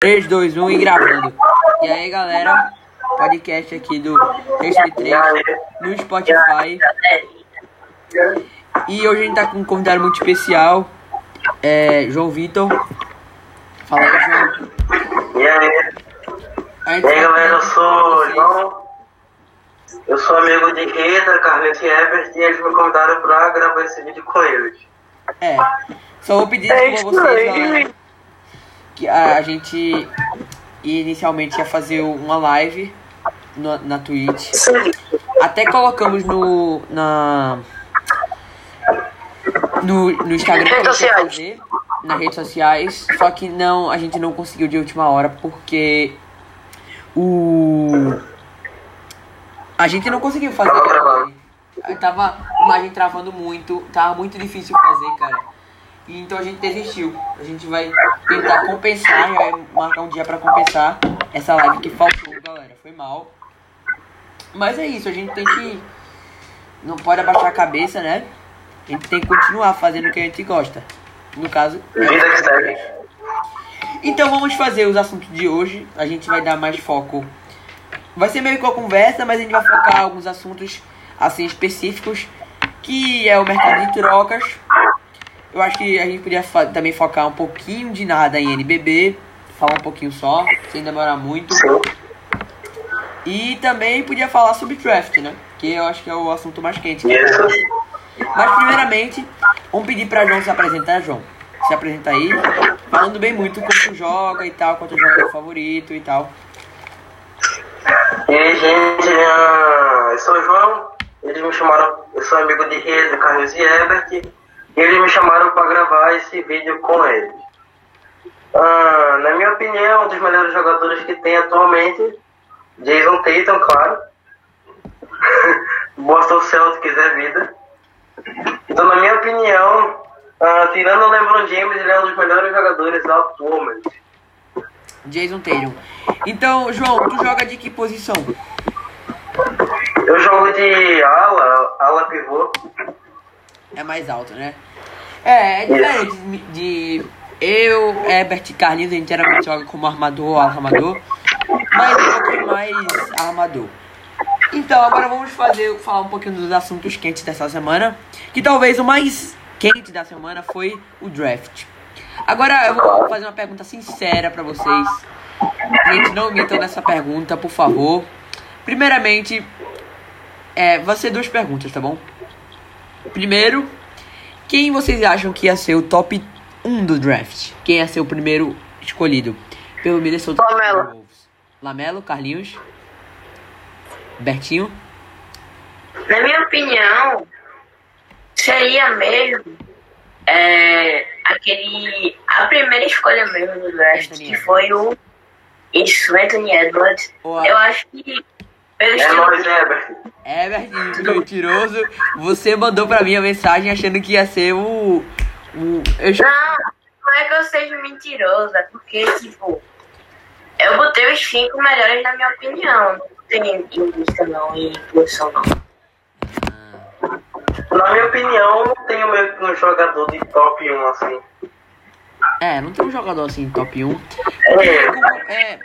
3, 2, 1 e gravando. E aí galera, podcast aqui do 3 no Spotify. E hoje a gente tá com um convidado muito especial, é João Vitor. Fala aí, João. E aí? E aí galera, eu apresentar sou vocês. João. Eu sou amigo de Rita, Carlos e Ebert e eles me convidaram pra gravar esse vídeo com eles. É, só vou pedir É desculpa a vocês, galera. Que a, gente inicialmente ia fazer uma live no- na Twitch. Até colocamos no. Na. No, no Instagram ia sociais. fazer, nas redes sociais. Só que não, a gente não conseguiu de última hora porque o. A gente não conseguiu fazer. Aí Tava a imagem travando muito, tava muito difícil fazer, cara. E então a gente desistiu. A gente vai tentar compensar, vai marcar um dia pra compensar essa live que faltou, galera. Foi mal. Mas é isso, a gente tem que. Não pode abaixar a cabeça, né? A gente tem que continuar fazendo o que a gente gosta. No caso. Vida que segue. então vamos fazer os assuntos de hoje. A gente vai dar mais foco. Vai ser meio que uma conversa, mas a gente vai focar em alguns assuntos assim específicos, que é o mercado de trocas. Eu acho que a gente podia também focar um pouquinho de nada em NBB, falar um pouquinho só, sem demorar muito. E também podia falar sobre draft, né? Que eu acho que é o assunto mais quente. Isso. Mas primeiramente, vamos pedir pra João se apresentar, João. Se apresenta aí, falando bem muito como tu joga e tal, qual teu jogador favorito e tal. E aí, gente, eu sou o João. Eles me chamaram, eu sou amigo de Rita, Carlos e Ebert. E eles me chamaram pra gravar esse vídeo com eles. Ah, na minha opinião, um dos melhores jogadores que tem atualmente, Jason Tatum, claro. Boston Celtics é vida. Então, na minha opinião, ah, tirando o LeBron James, ele é um dos melhores jogadores atualmente. Jason Tatum. Então, João, tu joga de que posição? Eu jogo de ala, ala pivô. É mais alto, né? É, é diferente de, de eu, Herbert e Carlinhos, a gente geralmente joga como armador ou armador, mas um pouquinho mais armador. Então, agora vamos fazer, falar um pouquinho dos assuntos quentes dessa semana, que talvez o mais quente da semana foi o draft. Agora eu vou fazer uma pergunta sincera pra vocês. Gente, não mintam nessa pergunta, por favor. Primeiramente, é, vai ser duas perguntas, tá bom? Primeiro, quem vocês acham que ia ser o top 1 do draft? Quem ia ser o primeiro escolhido pelo Minnesota Lamelo. Lamelo, Carlinhos, Bertinho. Na minha opinião, seria mesmo é, aquele. A primeira escolha mesmo do draft, Anthony que foi o. Isso, Anthony Edwards. Ou a- Eu acho que. É nóis, Ebert. É, Bertinho, mentiroso. Você mandou pra mim a mensagem achando que ia ser o. o eu já- Não, não é que eu seja mentiroso, é porque, tipo. Eu botei os cinco melhores na minha opinião. Não tem em lista não, em posição não. Na minha opinião, não tenho meio que um jogador de top 1 assim. É, não tem um jogador assim top 1. É, É, É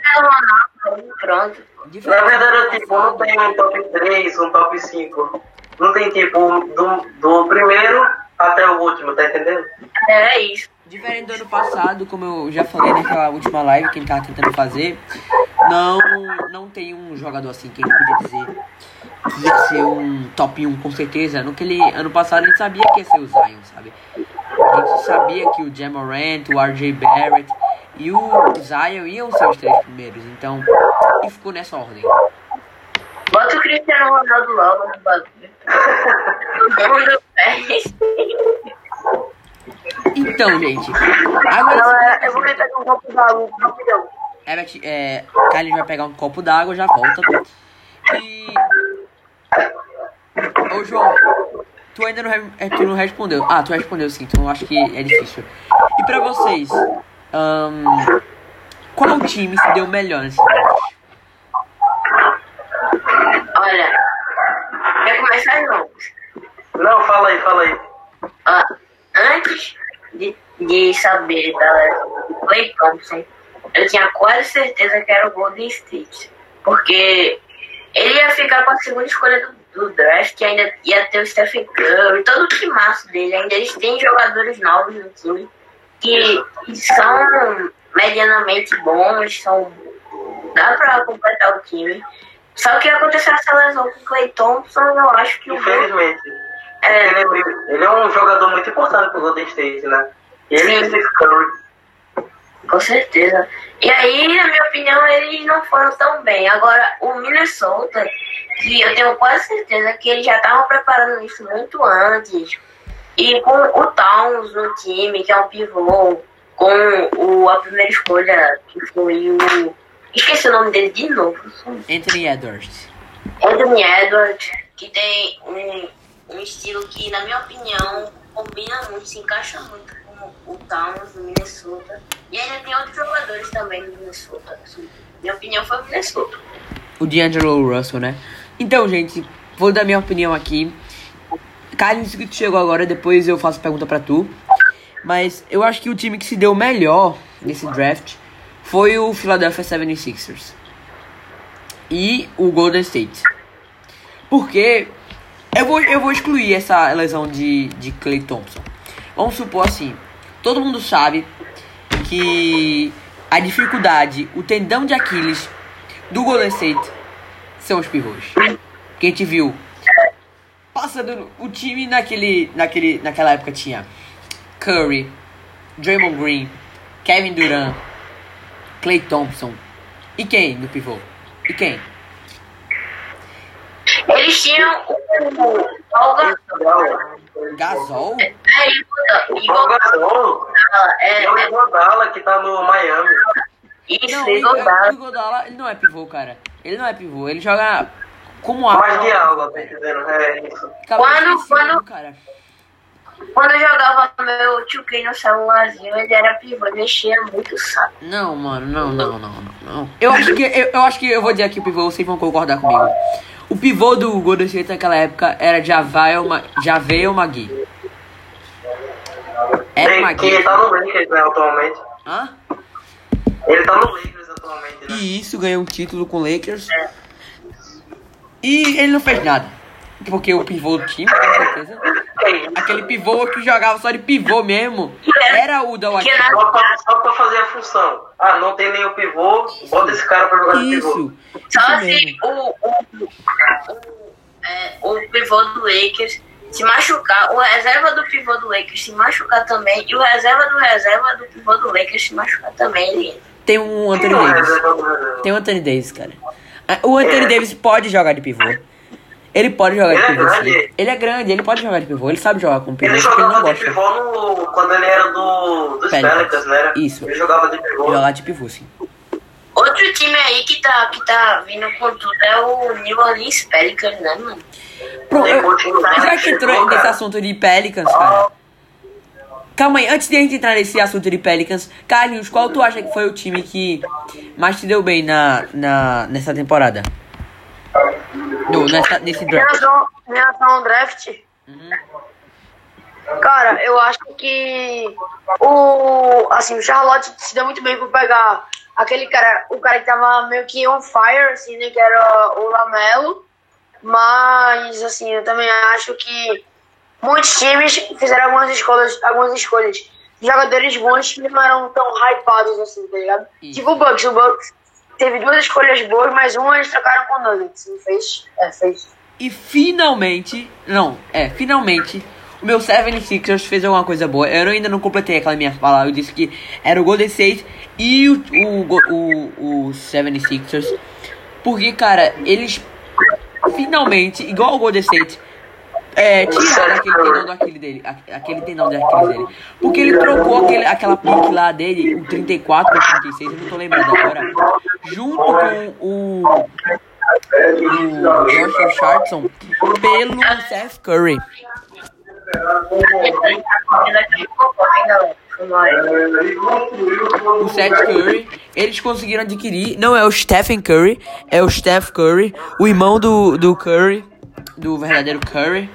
pronto. na verdade, tipo, não tenho um top 3, um top 5. Não tem tipo do, do primeiro até o último, tá entendendo? É isso. Diferente do ano passado, como eu já falei naquela última live que a gente tava tentando fazer, não, não tem um jogador assim que a gente podia dizer que ia ser um top 1 com certeza. No que ele, ano passado a gente sabia que ia ser o Zion, sabe? Sabia que o Jamorant, o RJ Barrett e o Zion iam ser os três primeiros, então, e ficou nessa ordem. Bota o Cristiano Ronaldo logo no bagulho. Então, gente, Não, agora é, eu vou meter um copo d'água rapidão. Herbert, é, Kylie vai pegar um copo d'água, já volta. E. Ô João, tu ainda não, re- é, tu não respondeu. Ah, tu respondeu sim, então eu acho que é difícil. E pra vocês, ahn, qual time se deu melhor nesse draft? Olha, quer começar não? Não, fala aí, fala aí. Ó, antes de, de saber da Clay Thompson, eu tinha quase certeza que era o Golden State. Porque ele ia ficar com a segunda escolha do, do draft, que ainda ia ter o Stephen Curry, todo o timaço dele. Ainda eles têm jogadores novos no time que, que são medianamente bons, são, dá pra completar o time. Só que aconteceu essa lesão com o Clay Thompson, eu acho que o Infelizmente. É. Ele, é, ele é um jogador muito importante pro Golden State, né? Ele e o Curry. Com certeza. E aí, na minha opinião, eles não foram tão bem. Agora, o Minnesota, que eu tenho quase certeza que eles já estavam preparando isso muito antes. E com o Towns no time, que é um pivô, com o, a primeira escolha, que foi o. Esqueci o nome dele de novo. Anthony Edwards. Anthony Edwards, que tem um, um estilo que, na minha opinião, combina muito, se encaixa muito o Towns do Minnesota. E ainda tem outros jogadores também do Minnesota. Assim. Minha opinião foi o Minnesota. O D'Angelo Russell, né? Então, gente, vou dar minha opinião aqui. Carlos, que tu chegou agora, depois eu faço pergunta pra tu. Mas eu acho que o time que se deu melhor nesse draft foi o Philadelphia 76ers. E o Golden State. Porque eu vou, eu vou excluir essa lesão de, de Clay Thompson. Vamos supor assim, todo mundo sabe que a dificuldade, o tendão de Aquiles do Golden State são os pivôs. Que a gente viu passando o time naquele, naquele, naquela época tinha Curry, Draymond Green, Kevin Durant, Clay Thompson. E quem no pivô? E quem? Eles tinham o Paul Gasol. Gasol? É, O Igor Gasol É, é o é, Iguodala que tá no Miami. isso, Não, o Igor Igor- Dalla. o Iguodala, ele não é pivô, cara. Ele não é pivô, ele joga como ala. Mais de aula, tá entendendo? É isso. Acabou Quando- quando- cara. Quando eu jogava meu 2K no celularzinho, ele era pivô, ele mexia muito o saco. Não, mano, não, não, não, não, não. Eu acho que eu, eu acho que eu vou dizer aqui o pivô, vocês vão concordar comigo. O pivô do Golden State naquela época era Javel, Ma, Javel Magui. Era que Magui. ele tá no Lakers, né, atualmente. Hã? Ele tá no Lakers atualmente, né? E isso ganhou um título com o Lakers. E ele não fez nada. Porque o pivô do time, com certeza. Aquele pivô que jogava só de pivô mesmo. Era o da na- Só pra, só pra fazer a função. Ah, não tem nenhum pivô, bota esse cara pra jogar de pivô. Isso. Só Isso se mesmo. o, o, o, é, o pivô do Lakers se machucar, o reserva do pivô do Lakers se machucar também, e o reserva do reserva do pivô do Lakers se machucar também, ele. Tem um Anthony Davis. Tem o Anthony Davis, cara. Ah, O Anthony Davis pode jogar de pivô. Ele pode jogar de Ele é pivô, grande. Ele é grande, ele pode jogar de pivô. Ele sabe jogar com pivô, Ele que ele não jogava de gosta. pivô no, quando ele era do, dos Pelicans. Né? Isso. Ele jogava de pivô. Jogar de pivô, sim. Outro time aí que tá, que tá vindo com tudo é o New Orleans Pelicans, né, mano? Pronto, já que entrou nesse assunto de Pelicans, cara. Calma aí, antes de a gente entrar nesse assunto de Pelicans, Carlinhos, qual tu acha que foi o time que mais te deu bem na, na, nessa temporada? No, nessa, nesse draft. em relação ao draft, cara, eu acho que o assim, o Charlotte se deu muito bem por pegar aquele cara, o cara que tava meio que on fire, assim, né, que era o Lamelo. Mas assim, eu também acho que muitos times fizeram algumas escolhas, algumas escolhas. Jogadores bons que não eram tão hypados assim, tá ligado? Isso. Tipo o Bucks, o Bucks teve duas escolhas boas, mas uma eles trocaram com o Nuggets, não fez? É, fez. E finalmente, não, é, finalmente, o meu 76ers fez alguma coisa boa. Eu ainda não completei aquela minha fala, eu disse que era o Golden State e o, o, o, o 76ers. Porque, cara, eles finalmente, igual o Golden State, é, tiraram aquele tendão do dele, aquele tendão do dele. Porque ele trocou aquele, aquela pique lá dele, o 34 ou 36, eu não tô lembrando agora, junto com o o Josh Richardson pelo Seth Curry. O Seth Curry, eles conseguiram adquirir. Não é o Stephen Curry, é o Steph Curry, o irmão do, do Curry, do verdadeiro Curry.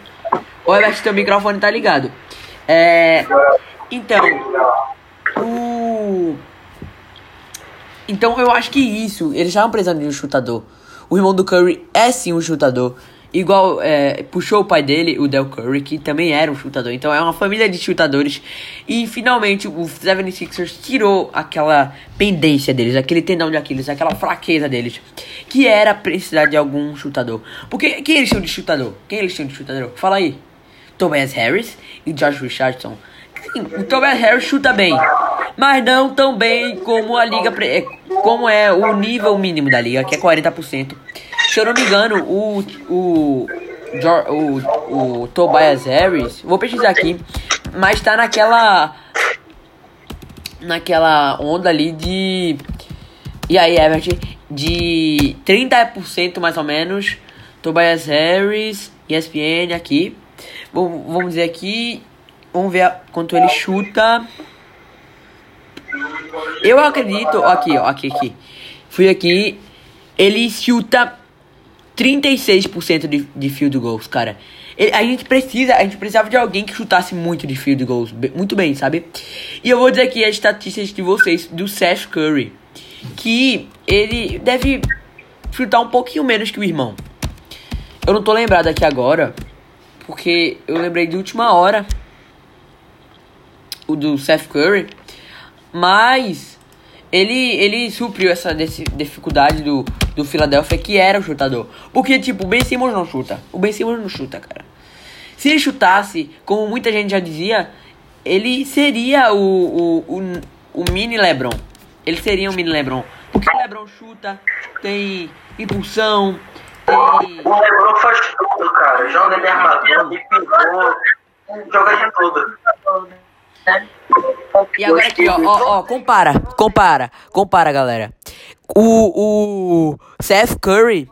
Ô, Herbert, teu microfone tá ligado. É. Então, o. Então eu acho que isso, eles estavam precisando de um chutador. O irmão do Curry é sim um chutador. Igual é, puxou o pai dele, o Del Curry, que também era um chutador. Então é uma família de chutadores. E finalmente o 76ers tirou aquela pendência deles, aquele tendão de Aquiles, aquela fraqueza deles. Que era precisar de algum chutador. Porque quem eles tinham de chutador? Quem eles tinham de chutador? Fala aí. Tobias Harris e Josh Richardson. Sim, o Tobias Harris chuta bem, mas não tão bem como a liga, como é o nível mínimo da liga, que é 40%. Se eu não me engano, o o o, o Tobias Harris, vou pesquisar aqui, mas tá naquela naquela onda ali de e aí Everett de 30% mais ou menos. Tobias Harris, ESPN aqui. Vamos, vamos dizer aqui. Vamos ver quanto ele chuta. Eu acredito. Aqui, ó, aqui, aqui. Fui aqui. Ele chuta 36% de, de field goals, cara. Ele- a gente precisa, a gente precisava de alguém que chutasse muito de field goals, muito bem, sabe? E eu vou dizer aqui as estatísticas de vocês do Seth Curry, que ele deve chutar um pouquinho menos que o irmão. Eu não tô lembrado aqui agora, porque eu lembrei de última hora o do Seth Curry, mas ele ele supriu essa dificuldade do, do Philadelphia que era o chutador. Porque tipo, o Ben Simmons não chuta. O Ben Simmons não chuta, cara. Se ele chutasse, como muita gente já dizia, ele seria o, o, o, o mini LeBron. Ele seria um mini LeBron. Porque o LeBron chuta, tem impulsão, O Lebron faz tudo, cara. Joga de armador, de pivô, joga de tudo. E agora aqui, ó, ó, ó, compara, compara, compara, galera. O, o Seth Curry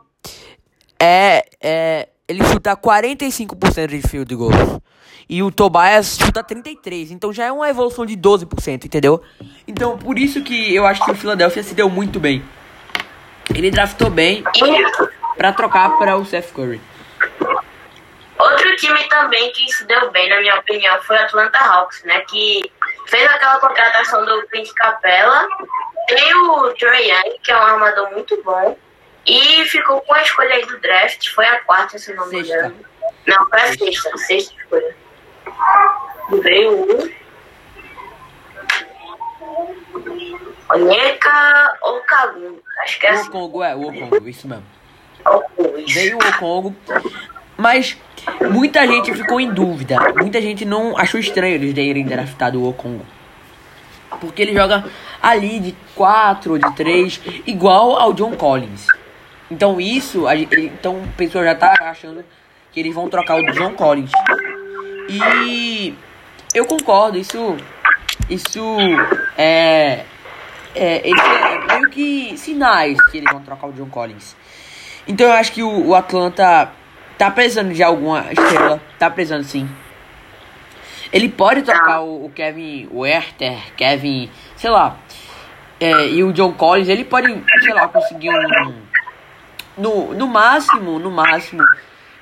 é, é, ele chuta 45% de field goals. E o Tobias chuta 33%, então já é uma evolução de 12%, entendeu? Então, por isso que eu acho que o Philadelphia se deu muito bem. Ele draftou bem pra trocar para o Seth Curry. Outro time também que se deu bem, na minha opinião, foi o Atlanta Hawks, né? Que fez aquela contratação do Clint Capella, tem o Trae Young, que é um armador muito bom, e ficou com a escolha aí do draft, foi a quarta, se não me engano. Não, foi a sexta, sexta escolha. Veio o Onyeka Okagun, acho que é O assim. Congo, é, o Congo, isso mesmo. Veio o Congo, mas muita gente ficou em dúvida. Muita gente não achou estranho eles terem draftado o Congo. Porque ele joga ali de 4 ou de 3, igual ao John Collins. Então isso, então o pessoal já tá achando que eles vão trocar o John Collins. E eu concordo, isso isso é é, é meio que sinais que eles vão trocar o John Collins. Então eu acho que o, o Atlanta tá precisando de alguma estrela. Tá precisando sim. Ele pode trocar o, o Kevin Werther, Kevin, sei lá. é, e o John Collins, ele pode, sei lá, conseguir um. No, no máximo, no máximo,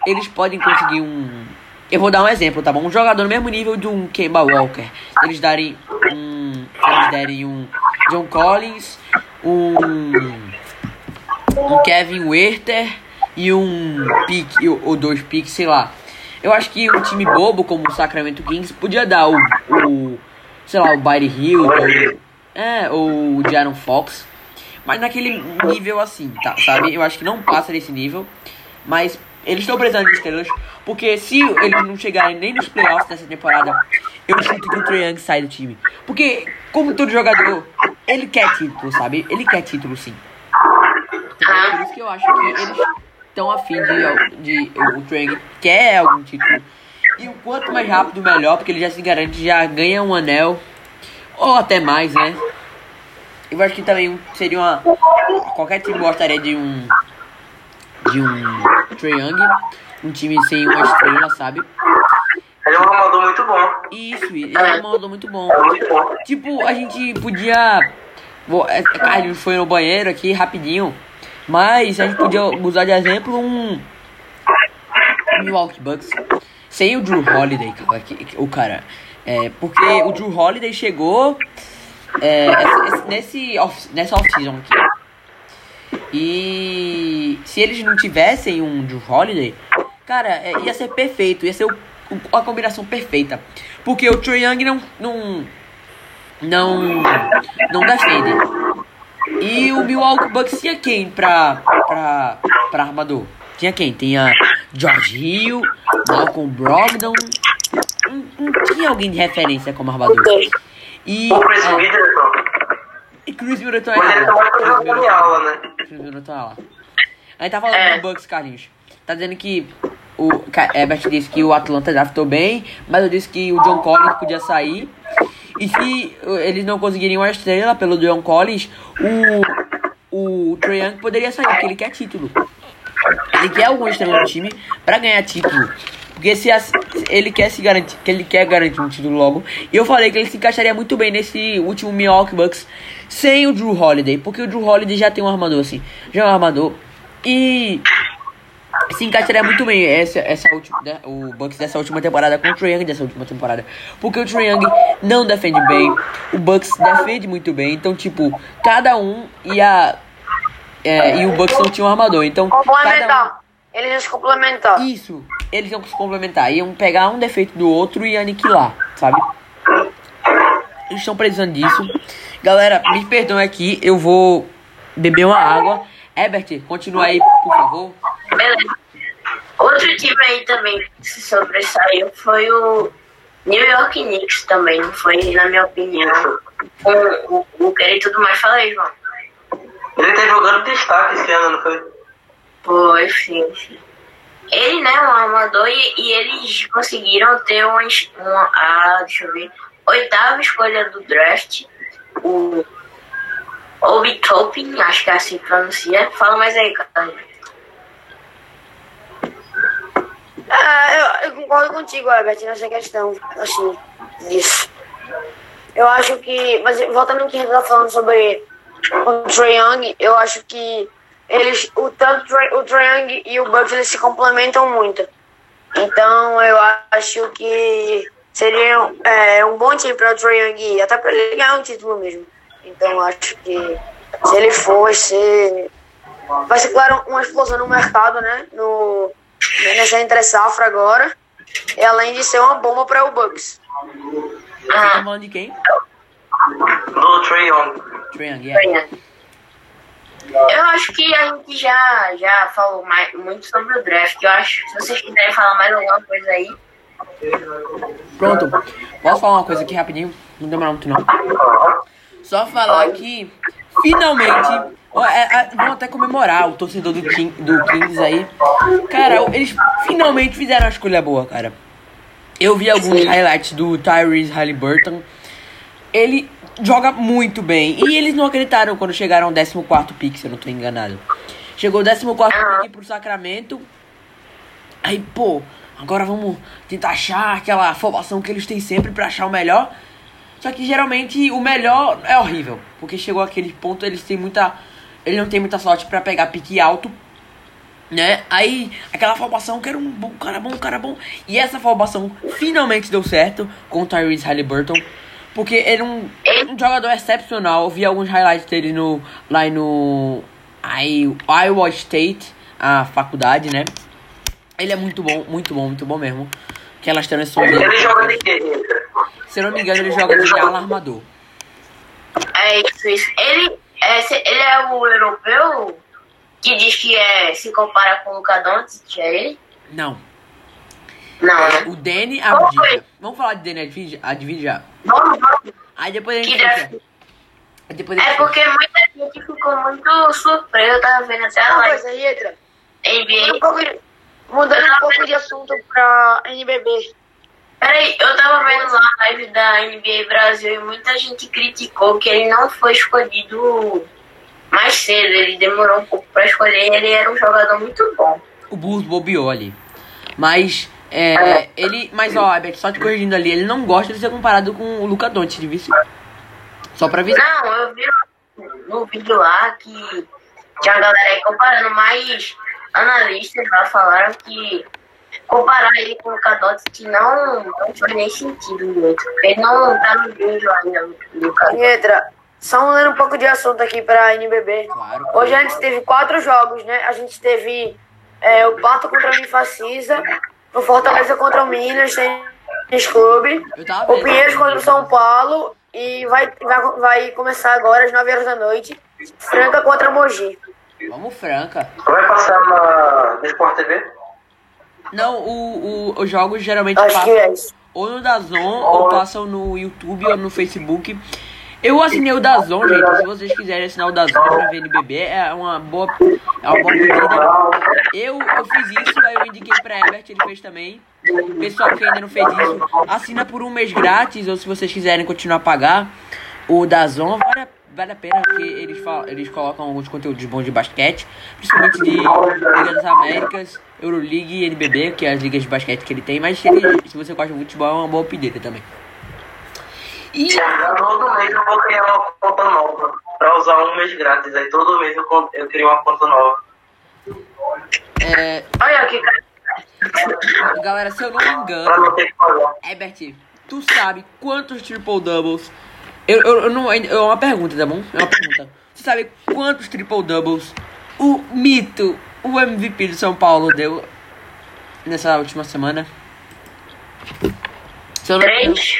eles podem conseguir um. Eu vou dar um exemplo, tá bom? Um jogador no mesmo nível de um Kemba Walker. Eles darem um. Se eles derem um John Collins, um um Kevin Werther e um pique, ou dois piques, sei lá. Eu acho que um time bobo como o Sacramento Kings podia dar o, o sei lá, o Buddy Hill, ou, é, ou o Jaron Fox, mas naquele nível assim, tá, sabe? Eu acho que não passa desse nível, mas eles estão precisando de estrelas, porque se eles não chegarem nem nos playoffs dessa temporada, eu chuto que o Trae Young sai do time. Porque, como todo jogador, ele quer título, sabe? Ele quer título sim. Entendeu? Por isso que eu acho que eles estão afim de, de o Trae quer algum título. E o quanto mais rápido, melhor, porque ele já se garante, já ganha um anel. Ou até mais, né? Eu acho que também seria uma. Qualquer time gostaria de um. De um Trae Young. Um time sem uma estrela, sabe? Ele é um armador muito bom. Isso, ele é um mandou muito bom. É muito bom. Tipo, a gente podia. É, é, gente foi no banheiro aqui rapidinho. Mas a gente podia usar de exemplo um. Milwaukee Bucks. Sem o Drew Holiday, cara. O cara. É, porque o Drew Holiday chegou é, esse- esse- nesse off, nessa off-season aqui. E se eles não tivessem um Drew Holiday, cara, é, ia ser perfeito, ia ser o- a combinação perfeita. Porque o Trae Young não, não, não, não defende. E o Milwaukee Bucks tinha quem pra, pra, pra armador? Tinha quem? Tinha George Hill, Malcolm Brogdon. Não, não tinha alguém de referência como armador. E, O Chris é, Middleton. e Chris Middleton é tá Chris Middleton é né? Chris Middleton é lá. A gente tá falando É. do Bucks, Carlinhos. Tá dizendo que o Herbert disse que o Atlanta draftou bem, mas eu disse que o John Collins podia sair. E se uh, eles não conseguirem uma estrela pelo John Collins, o, o Trae Young poderia sair, porque ele quer título. Ele quer alguma estrela no time pra ganhar título. Porque se ele quer se garantir, que ele quer garantir um título logo. E eu falei que ele se encaixaria muito bem nesse último Milwaukee Bucks sem o Drew Holiday, porque o Drew Holiday já tem um armador assim, já é um armador e se encaixaria muito bem essa, essa última, né, o Bucks dessa última temporada com o Trae Young dessa última temporada. Porque o Trae Young não defende bem, o Bucks defende muito bem, então tipo, cada um ia é, e o Bucks não tinha um armador, então cada um, Complementar. Eles iam se complementar. isso, eles iam se complementar, iam pegar um defeito do outro e aniquilar, sabe? Eles estão precisando disso. Galera, me perdoem aqui, eu vou beber uma água. Herbert, continua aí, por favor. Beleza. Outro time aí também que se sobressaiu foi o New York Knicks também, não foi, na minha opinião. O Booker e tudo mais. Fala aí, João. Ele tá jogando destaque esse ano, não foi? Foi, sim, sim. Ele, né, um armador, e, e eles conseguiram ter uma, uma a, deixa eu ver, oitava escolha do draft, o Obi Toppin, acho que é assim que pronuncia. Fala mais aí, cara. É, eu, eu concordo contigo, Herbert, nessa questão, assim, disso. Eu acho que, mas voltando ao que a gente tá falando sobre o Trae Young, eu acho que eles, o tanto o Trae- e o Bucks, eles se complementam muito. Então, eu acho que seria é, um bom time para o Trae Young até para ele ganhar um título mesmo. Então, acho que se ele for, vai ser, vai ser, claro, uma explosão no mercado, né? No, nessa entre safra agora. E além de ser uma bomba para o Bucks. Você tá falando de quem? Do. Trae Young, é. Eu acho que a gente já, já falou mais, muito sobre o draft. Eu acho que se vocês quiserem falar mais alguma coisa aí. Pronto. Posso falar uma coisa aqui rapidinho? Não demora muito não. Só falar que finalmente. é, é, vão até comemorar o torcedor do, King, do Kings aí. Cara, eles finalmente fizeram uma escolha boa, cara. Eu vi alguns highlights do Tyrese Halliburton. Ele joga muito bem. E eles não acreditaram quando chegaram ao 14 pick, se eu não tô enganado. Chegou o 14 pick pro Sacramento. Aí, pô, agora vamos tentar achar aquela formação que eles têm sempre pra achar o melhor. Só que geralmente o melhor é horrível. Porque chegou aquele ponto, eles têm muita. Ele não tem muita sorte pra pegar pique alto. Né? Aí, aquela formação que era um bom cara bom, cara bom. E essa formação finalmente deu certo com o Tyrese Halliburton. Porque ele é um, um jogador excepcional. Eu vi alguns highlights dele no, lá no Iowa State, a faculdade, né? Ele é muito bom, muito bom, muito bom mesmo. Aquelas transições. Ele joga de Rita? Se eu não me engano, ele joga de ala armador. É isso, isso. Ele é, ele é o europeu que diz que é, se compara com o Luka Doncic, é ele? Não. Não, né? O Danny? Avdija. Vamos falar de Danny? Avdija? Vamos, vamos. Aí depois a gente deve-. Aí depois a É gente porque muita gente ficou muito surpresa. Eu tava vendo até Uma live coisa, Rietra. NBA. Mudando um pouco de assunto pra NBB. Peraí, eu tava vendo lá a live da NBA Brasil e muita gente criticou que ele não foi escolhido mais cedo. Ele demorou um pouco pra escolher ele era um jogador muito bom. O Bulls bobeou ali. Mas, é, ele. Mas, ó, Albert, só te corrigindo ali, ele não gosta de ser comparado com o Luca Doncic, viu? Só pra avisar. Não, eu vi no vídeo lá que tinha a galera aí comparando, mas analistas lá falaram que comparar ele com o Cadote que não, não faz nem sentido muito. Ele não tá no vídeo ainda do Cadote. Só mudando um pouco de assunto aqui pra NBB. Claro. Hoje a gente teve quatro jogos, né? A gente teve é, o Pato contra o Unifacisa, o Fortaleza contra o Minas Tênis Clube, Eu tava o. Pinheiros contra o São Paulo e vai, vai, vai começar agora às 9 horas da noite, Franca contra Mogi. Vamos franca. Vai passar na no Sport TV? Não, o, o, os jogos geralmente Acho que é passam isso. ou no Dazon ou passam no YouTube ou no Facebook. Eu assinei o Dazon, gente. Se vocês quiserem assinar o Dazon pra ver NBB, é uma boa, é uma boa pedida. Eu, eu fiz isso, aí eu indiquei pra Herbert, ele fez também. O pessoal que ainda não fez isso, assina por um mês grátis, ou se vocês quiserem continuar a pagar, o Dazon vale, a- vale a pena, porque eles, falam, eles colocam alguns conteúdos bons de basquete, principalmente de Liga das Américas, Euroleague e NBB, que é as ligas de basquete que ele tem, mas se, ele- se você gosta de futebol, é uma boa pedida também. E Todo mês eu vou criar uma conta nova. Pra usar um mês grátis. Aí todo mês eu, eu crio uma conta nova. é, Olha aqui, galera, se eu não me engano. Herbert, tu sabe quantos triple doubles? Eu, eu, eu não. É uma pergunta, tá bom? É uma pergunta. Você sabe quantos triple doubles o mito, o MVP do São Paulo deu nessa última semana? Se Três.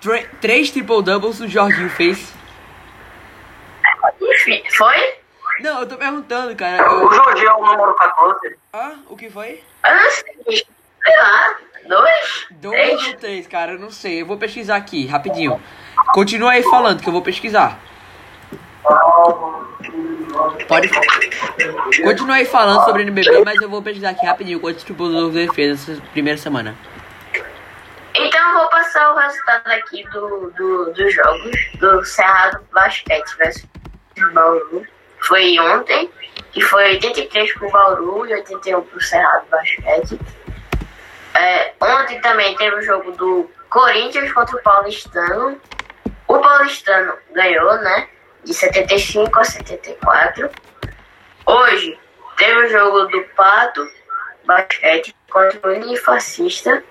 tre- três triple doubles o Jorginho fez. Enfim, foi? Não, eu tô perguntando, cara. Eu- O Jorginho é o número 14. Ah, o que foi? Eu não sei. Sei lá. Dois? Dois Três? ou três, cara? Eu não sei. Eu vou pesquisar aqui, rapidinho. Continua aí falando que eu vou pesquisar. Pode. Continua aí falando sobre NBB, mas eu vou pesquisar aqui rapidinho quantos triple doubles ele fez nessa primeira semana. Então vou passar o resultado aqui do, do, dos jogos do Cerrado Basquete versus Bauru. Foi ontem, que foi 83 pro Bauru e 81 pro Cerrado Basquete. É, ontem também teve o jogo do Corinthians contra o Paulistano. O Paulistano ganhou, né? De 75 a 74. Hoje teve o jogo do Pato Basquete contra o Unifacista.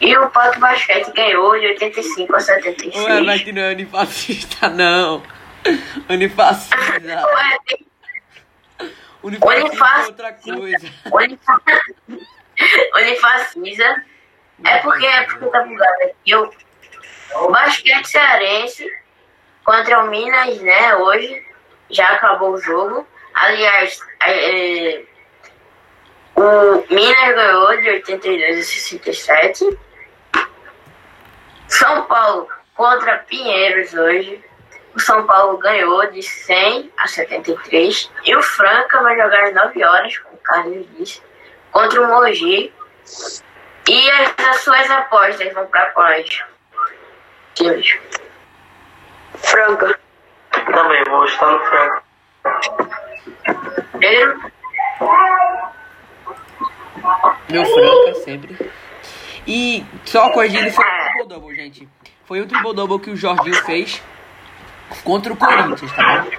E o Pato Basquete ganhou de 85 a 76. Ué, mas não é unifascista, não. Unifascista. Ué, tem Unifascista é Unifascista. outra coisa. Unifa- Unifacisa. É porque, é porque tá bugado aqui. O, o basquete cearense contra o Minas, né, hoje. Já acabou o jogo. Aliás, é, é, o Minas ganhou de 82 a 67. São Paulo contra Pinheiros hoje. O São Paulo ganhou de 100 a 73. E o Franca vai jogar às 9 horas, como o Carlos disse, contra o Mogi. E as, as suas apostas vão para quais? Times. Franca. Também vou estar no Franco. Pedro? Meu Franca, sempre. E só corrigindo, foi um triple double, gente. Foi um triple double que o Jorginho fez contra o Corinthians, tá bom?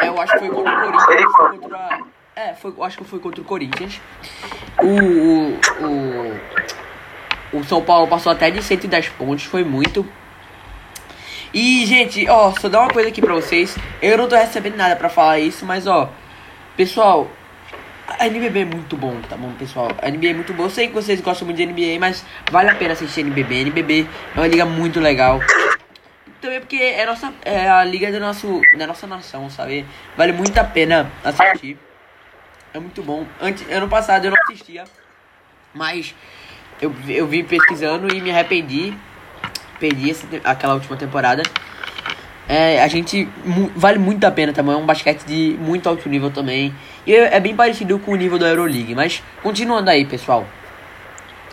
É, eu acho que foi contra o Corinthians. Foi contra. É, foi, eu acho que foi contra o Corinthians. O, o, o, o São Paulo passou até de 110 pontos, foi muito. E, gente, ó, só dar uma coisa aqui pra vocês. Eu não tô recebendo nada pra falar isso, mas, ó, pessoal, a NBB é muito bom, tá bom, pessoal? A NBB é muito bom. Eu sei que vocês gostam muito de NBA, mas vale a pena assistir NBB. NBB é uma liga muito legal. Também porque é, nossa, é a liga do nosso, da nossa nação, sabe? Vale muito a pena assistir. É muito bom. Antes, ano passado eu não assistia, mas eu, vi- eu vim pesquisando e me arrependi. Perdi essa, aquela última temporada. É, a gente vale muito a pena também, é um basquete de muito alto nível também. E é, é bem parecido com o nível da Euroleague, mas continuando aí, pessoal.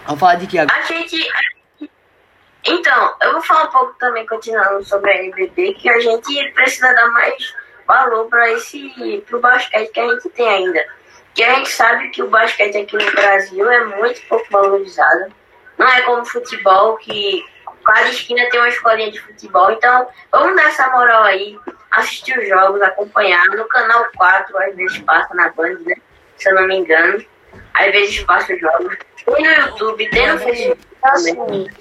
Vamos falar de que agora? A gente. Então, eu vou falar um pouco também, continuando sobre a NBB, que a gente precisa dar mais valor para esse pro basquete que a gente tem ainda. Que a gente sabe que o basquete aqui no Brasil é muito pouco valorizado. Não é como futebol, que cada esquina tem uma escolinha de futebol. Então, vamos dar essa moral aí, assistir os jogos, acompanhar. No canal 4, às vezes passa na Band, né? Se eu não me engano. às vezes passa jogos. Tem no YouTube, tem no Facebook.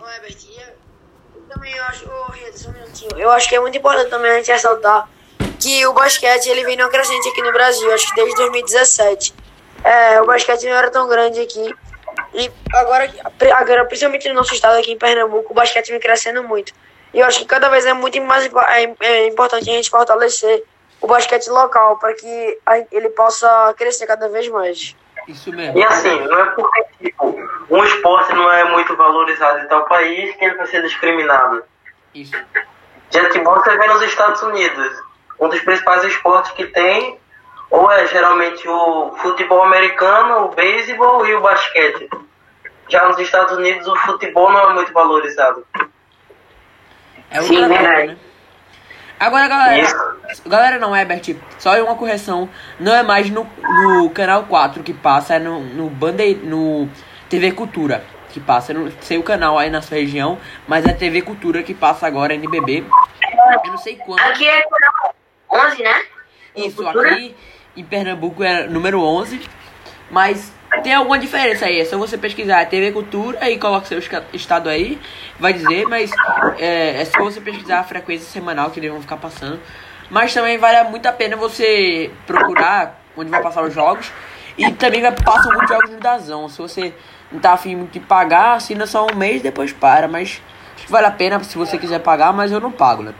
Ô, Herbert, eu também acho, ô, Rita, só um minutinho. Eu acho que é muito importante também a gente ressaltar que o basquete ele vem numa crescente aqui no Brasil, acho que desde 2017. É, o basquete não era tão grande aqui. E agora, agora, principalmente no nosso estado aqui em Pernambuco, o basquete vem crescendo muito. E eu acho que cada vez é muito mais é, é importante a gente fortalecer o basquete local para que a- ele possa crescer cada vez mais. isso mesmo. E assim, não é porque tipo, um esporte não é muito valorizado em tal país que ele vai ser discriminado. Isso. Já que você vê nos Estados Unidos, um dos principais esportes que tem, ou é geralmente o futebol americano, o beisebol e o basquete. Já nos Estados Unidos o futebol não é muito valorizado. É Sim, verdade. né? Agora, galera. Isso. Galera, não, Herbert. Só uma correção. Não é mais no, no canal 4 que passa, é no, no Bande, no TV Cultura que passa. Eu não sei o canal aí na sua região, mas é TV Cultura que passa agora, NBB. Eu não sei quando. Aqui é 11, né? Isso, aqui em Pernambuco é número 11. Mas tem alguma diferença aí. É só você pesquisar TV Cultura e coloca seu estado aí. Vai dizer, mas é, é só você pesquisar a frequência semanal que eles vão ficar passando. Mas também vale muito a pena você procurar onde vai passar os jogos. E também vai passar muitos jogos no Dazão. Se você não tá afim de pagar, assina só um mês depois para. Mas acho que vale a pena se você quiser pagar, mas eu não pago, né?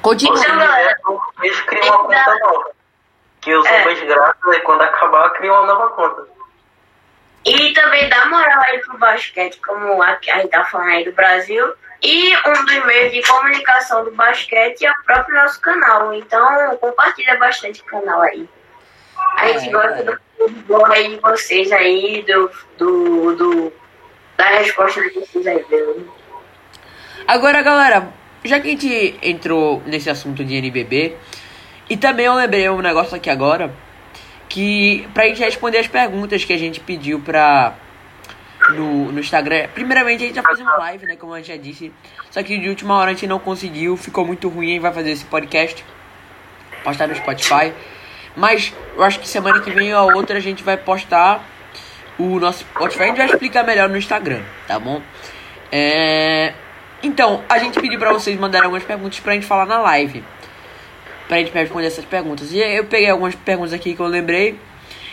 Se Continua. você quiser, eles criam uma conta nova. Que os É. mês grátis, e quando acabar, criam uma nova conta. E também dá moral aí pro basquete, como a, a gente tá falando aí do Brasil. E um dos meios de comunicação do basquete é o próprio nosso canal. Então compartilha bastante o canal aí. A gente É, gosta é. do futebol aí de vocês aí, do, do, do, da resposta de vocês aí, viu? Agora, galera, já que a gente entrou nesse assunto de NBB, e também eu lembrei um negócio aqui agora, que pra gente responder as perguntas que a gente pediu pra no, no Instagram. Primeiramente, a gente ia fazer uma live, né, como a gente já disse, só que de última hora a gente não conseguiu, ficou muito ruim, vai fazer esse podcast, postar no Spotify. Mas eu acho que semana que vem ou a outra a gente vai postar o nosso Spotify, a gente vai explicar melhor no Instagram, tá bom? É... Então, a gente pediu pra vocês mandarem algumas perguntas pra gente falar na live. Pra gente responder essas perguntas. E eu peguei algumas perguntas aqui que eu lembrei.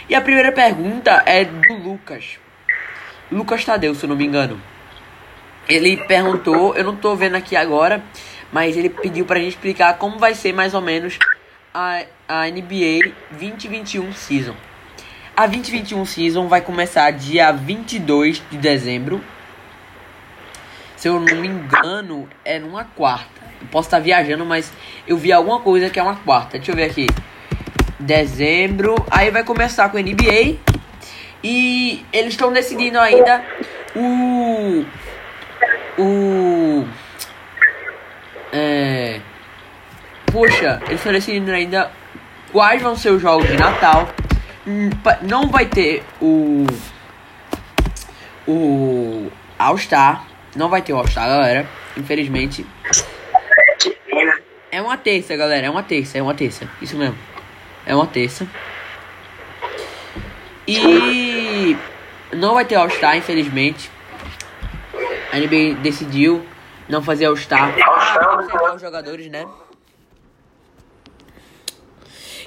E a primeira pergunta é do Lucas. Lucas Tadeu, se eu não me engano. Ele perguntou, eu não tô vendo aqui agora, mas ele pediu pra gente explicar como vai ser mais ou menos a, a NBA 2021 Season. A 2021 Season vai começar dia 22 de dezembro. Se eu não me engano, é numa quarta. Eu posso estar viajando, mas eu vi alguma coisa que é uma quarta. Deixa eu ver aqui. Dezembro. Aí vai começar com a NBA. E eles estão decidindo ainda o. O. É. Poxa, eles estão decidindo ainda quais vão ser os jogos de Natal. Hum, Não vai ter o. O. All-Star. Não vai ter o All-Star, galera. Infelizmente. É uma terça, galera. É uma terça, é uma terça. Isso mesmo. É uma terça. E não vai ter All-Star, infelizmente. A NBA decidiu não fazer All-Star conservar os jogadores, né?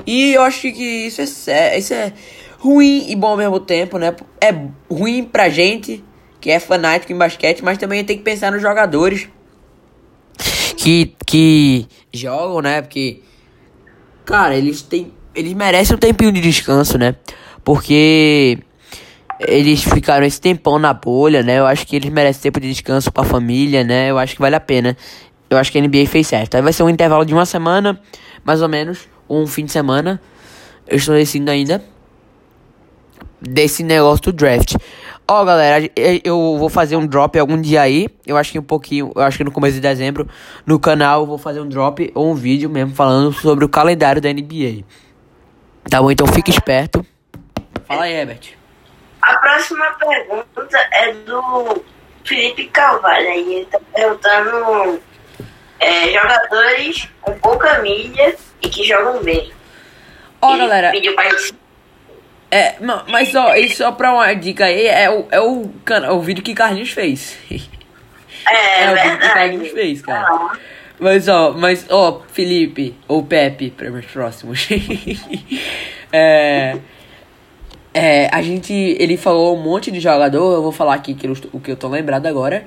E eu acho que isso é, isso é ruim e bom ao mesmo tempo, né? É ruim pra gente, que é fanático em basquete, mas também tem que pensar nos jogadores que, que jogam, né? Porque, cara, eles têm. Eles merecem um tempinho de descanso, né? Porque eles ficaram esse tempão na bolha, né? Eu acho que eles merecem tempo de descanso pra família, né? Eu acho que vale a pena. Eu acho que a NBA fez certo. Aí vai ser um intervalo de uma semana, mais ou menos, ou um fim de semana. Eu estou decidindo ainda desse negócio do draft. Ó, galera, eh, eu vou fazer um drop algum dia aí. Eu acho que um pouquinho, eu acho que no começo de dezembro, no canal eu vou fazer um drop ou um vídeo mesmo falando sobre o calendário da NBA. Tá bom? Então fique esperto. Fala aí, Herbert. A próxima pergunta é do Felipe Carvalho. Aí ele tá perguntando é, jogadores com pouca mídia e que jogam bem. Ó, Ele galera, Pediu pra gente É, ma- mas ó, e só pra uma dica aí, é o, é o, cana- o vídeo que Carlinhos fez. É, É o vídeo que. Carlinhos fez, cara. Mas ó, mas ó, Felipe ou Pepe, para meus próximos. é, é, a gente, ele falou um monte de jogador, eu vou falar aqui que eu o que eu tô lembrado agora.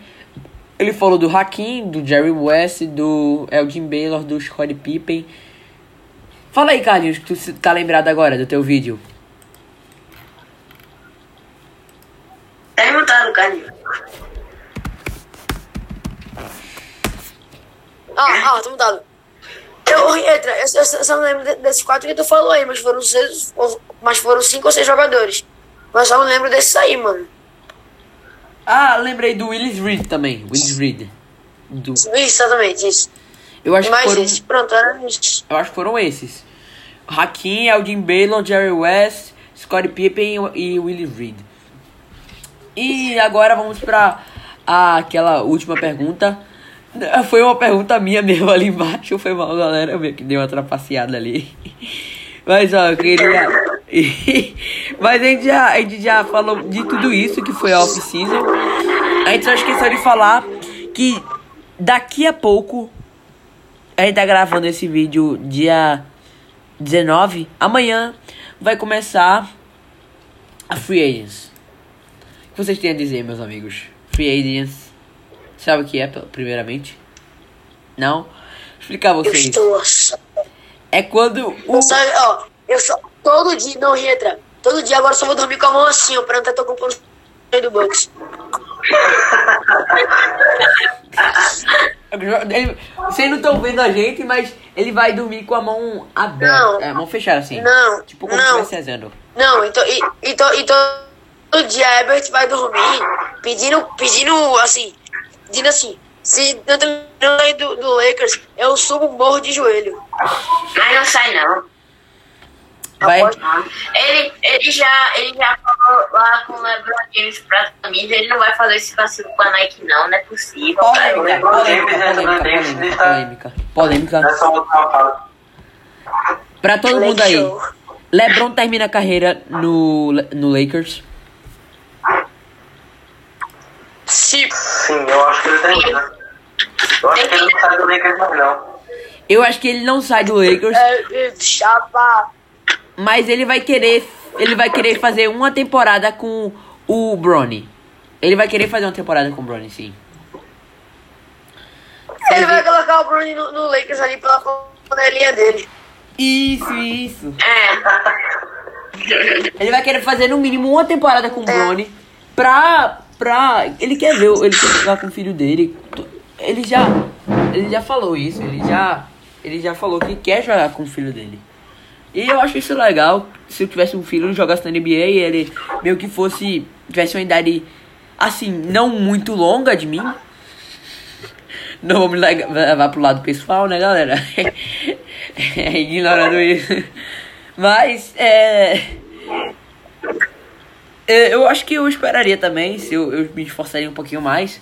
Ele falou do Hakim, do Jerry West, do Elgin Baylor, do Scottie Pippen. Fala aí, Carlinhos, que tu tá lembrado agora do teu vídeo. Tá mutado, Carlinhos. Ah, ah, tô mudado. Eu, Entra, eu, eu, só não lembro de- desses quatro que tu falou aí, mas foram seis, mas foram cinco ou seis jogadores. Mas só não lembro desses aí, mano. Ah, lembrei do Willis Reed também. Willis Reed. Do, Isso, exatamente, isso. eu acho que Mas foram. esses, pronto, era isso. Eu acho que foram esses. Hakim, Elgin Baylor, Jerry West, Scottie Pippen e Willie Reed. E agora vamos pra a- aquela última pergunta. Foi uma pergunta minha mesmo ali embaixo. Foi mal, galera. Meio que dei uma trapaceada ali. Mas ó, eu queria. Mas a gente, já, a gente já falou de tudo isso que foi a off-season. A gente só esqueceu de falar que daqui a pouco a gente tá gravando esse vídeo dia 19. Amanhã vai começar a Free Agents. O que vocês têm a dizer, meus amigos? Free Agents. Sabe o que é, primeiramente? Não? Explicar a Eu vocês. estou só. É quando o. Eu só, ó, eu só. Todo dia, não, Entra. Todo dia agora eu só vou dormir com a mão assim, ó, pra não estar tocando o do Bucks. Ele, vocês não estão vendo a gente, mas ele vai dormir com a mão aberta. Não. É, mão fechada assim. Não, Tipo como se não. estivesse rezando. Não, então, e, então, então todo dia Herbert vai dormir pedindo, pedindo assim, pedindo assim, se não tem aí do, do Lakers, eu subo um morro de joelho. Mas não sai, não. Vai. Ele, ele, já, ele já falou lá com o LeBron James pra camisa, ele não vai fazer esse vacilo com a Nike, não, não é possível. Polêmica, polêmica, polêmica, polêmica, polêmica, polêmica. Pra todo mundo aí. LeBron termina a carreira no, no Lakers. Se Sim, eu acho que ele termina. Eu acho que ele não sai do Lakers mais não. Eu acho que ele não sai do Lakers, é, é, chapa. mas ele vai querer. Ele vai querer fazer uma temporada com o Bronny. Ele vai querer fazer uma temporada com o Bronny, sim. Ele vai colocar o Bruni no, no Lakers ali pela panelinha dele. Isso, isso. É, Ele vai querer fazer no mínimo uma temporada com o Bronny pra. Pra. Ele quer ver, ele quer jogar com o filho dele. Ele já. Ele já falou isso, ele já. Ele já falou que quer jogar com o filho dele. E eu acho isso legal. Se eu tivesse um filho jogasse na NBA e ele meio que fosse. tivesse uma idade assim, não muito longa de mim. Não vamos lega- levar pro lado pessoal, né, galera? É, Ignorando isso. Mas, é. É, Eu acho que eu esperaria também, se eu, eu me esforçaria um pouquinho mais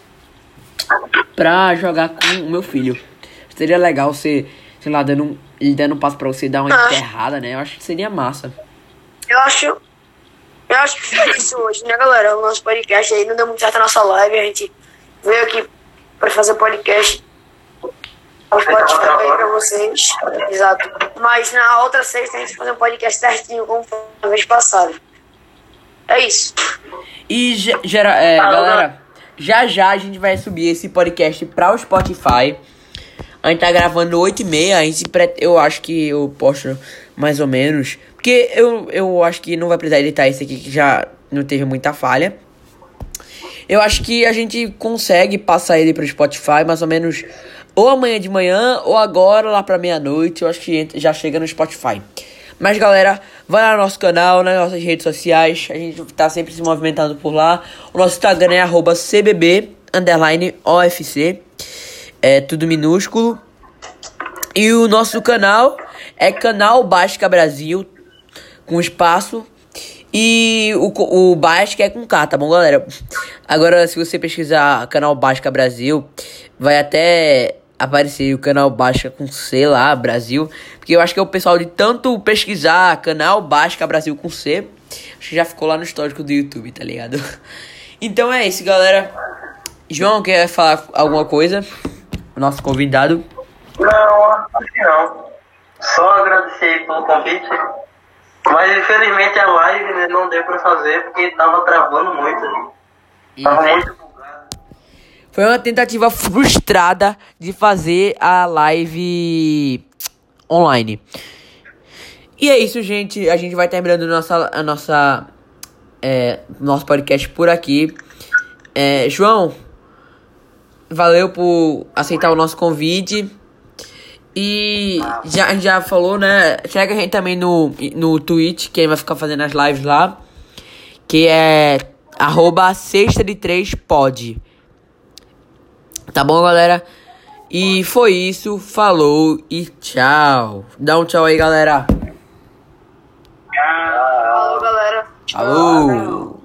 pra jogar com o meu filho. Seria legal você, sei lá, dando um, ele dando um passo pra você dar uma Ah. enterrada, né? Eu acho que seria massa. Eu acho. Eu acho que foi isso hoje, né, galera? O nosso podcast aí não deu muito certo a nossa live. A gente veio aqui pra fazer podcast. O Spotify aí pra vocês. Exato. Mas na outra sexta a gente vai fazer um podcast certinho, como foi a vez passada. É isso. E, ge- gera, é, galera, já já a gente vai subir esse podcast pra o Spotify. A gente tá gravando 8 e meia, a gente pre- eu acho que eu posto mais ou menos. Porque eu, eu acho que não vai precisar editar esse aqui que já não teve muita falha. Eu acho que a gente consegue passar ele pro Spotify mais ou menos ou amanhã de manhã ou agora lá pra meia-noite. Eu acho que já chega no Spotify. Mas galera, vai lá no nosso canal, nas nossas redes sociais. A gente tá sempre se movimentando por lá. O nosso Instagram é arroba CBB underline OFC. É tudo minúsculo. E o nosso canal é Canal Basca Brasil, com espaço. E o, o Basca é com K, tá bom, galera? Agora, se você pesquisar Canal Basca Brasil, vai até aparecer o canal Basca com C lá, Brasil. Porque eu acho que é o pessoal de tanto pesquisar canal Basca Brasil com C. Acho que já ficou lá no histórico do YouTube, tá ligado? Então é isso, galera. João, quer falar alguma coisa? Nosso convidado. Não, acho que não. Só agradecer pelo convite. Mas infelizmente a live né, não deu pra fazer porque tava travando muito. Né? Tava muito. Foi uma tentativa frustrada de fazer a live online. E é isso, gente. A gente vai terminando nossa, a nossa, é, nosso podcast por aqui. É, João, valeu por aceitar o nosso convite. E já, já falou, né? Chega a gente também no, no Twitch, que vai ficar fazendo as lives lá. Que é arroba sexta de três pod. Tá bom, galera? E foi isso, falou e tchau. Dá um tchau aí, galera. Falou, galera. Alô.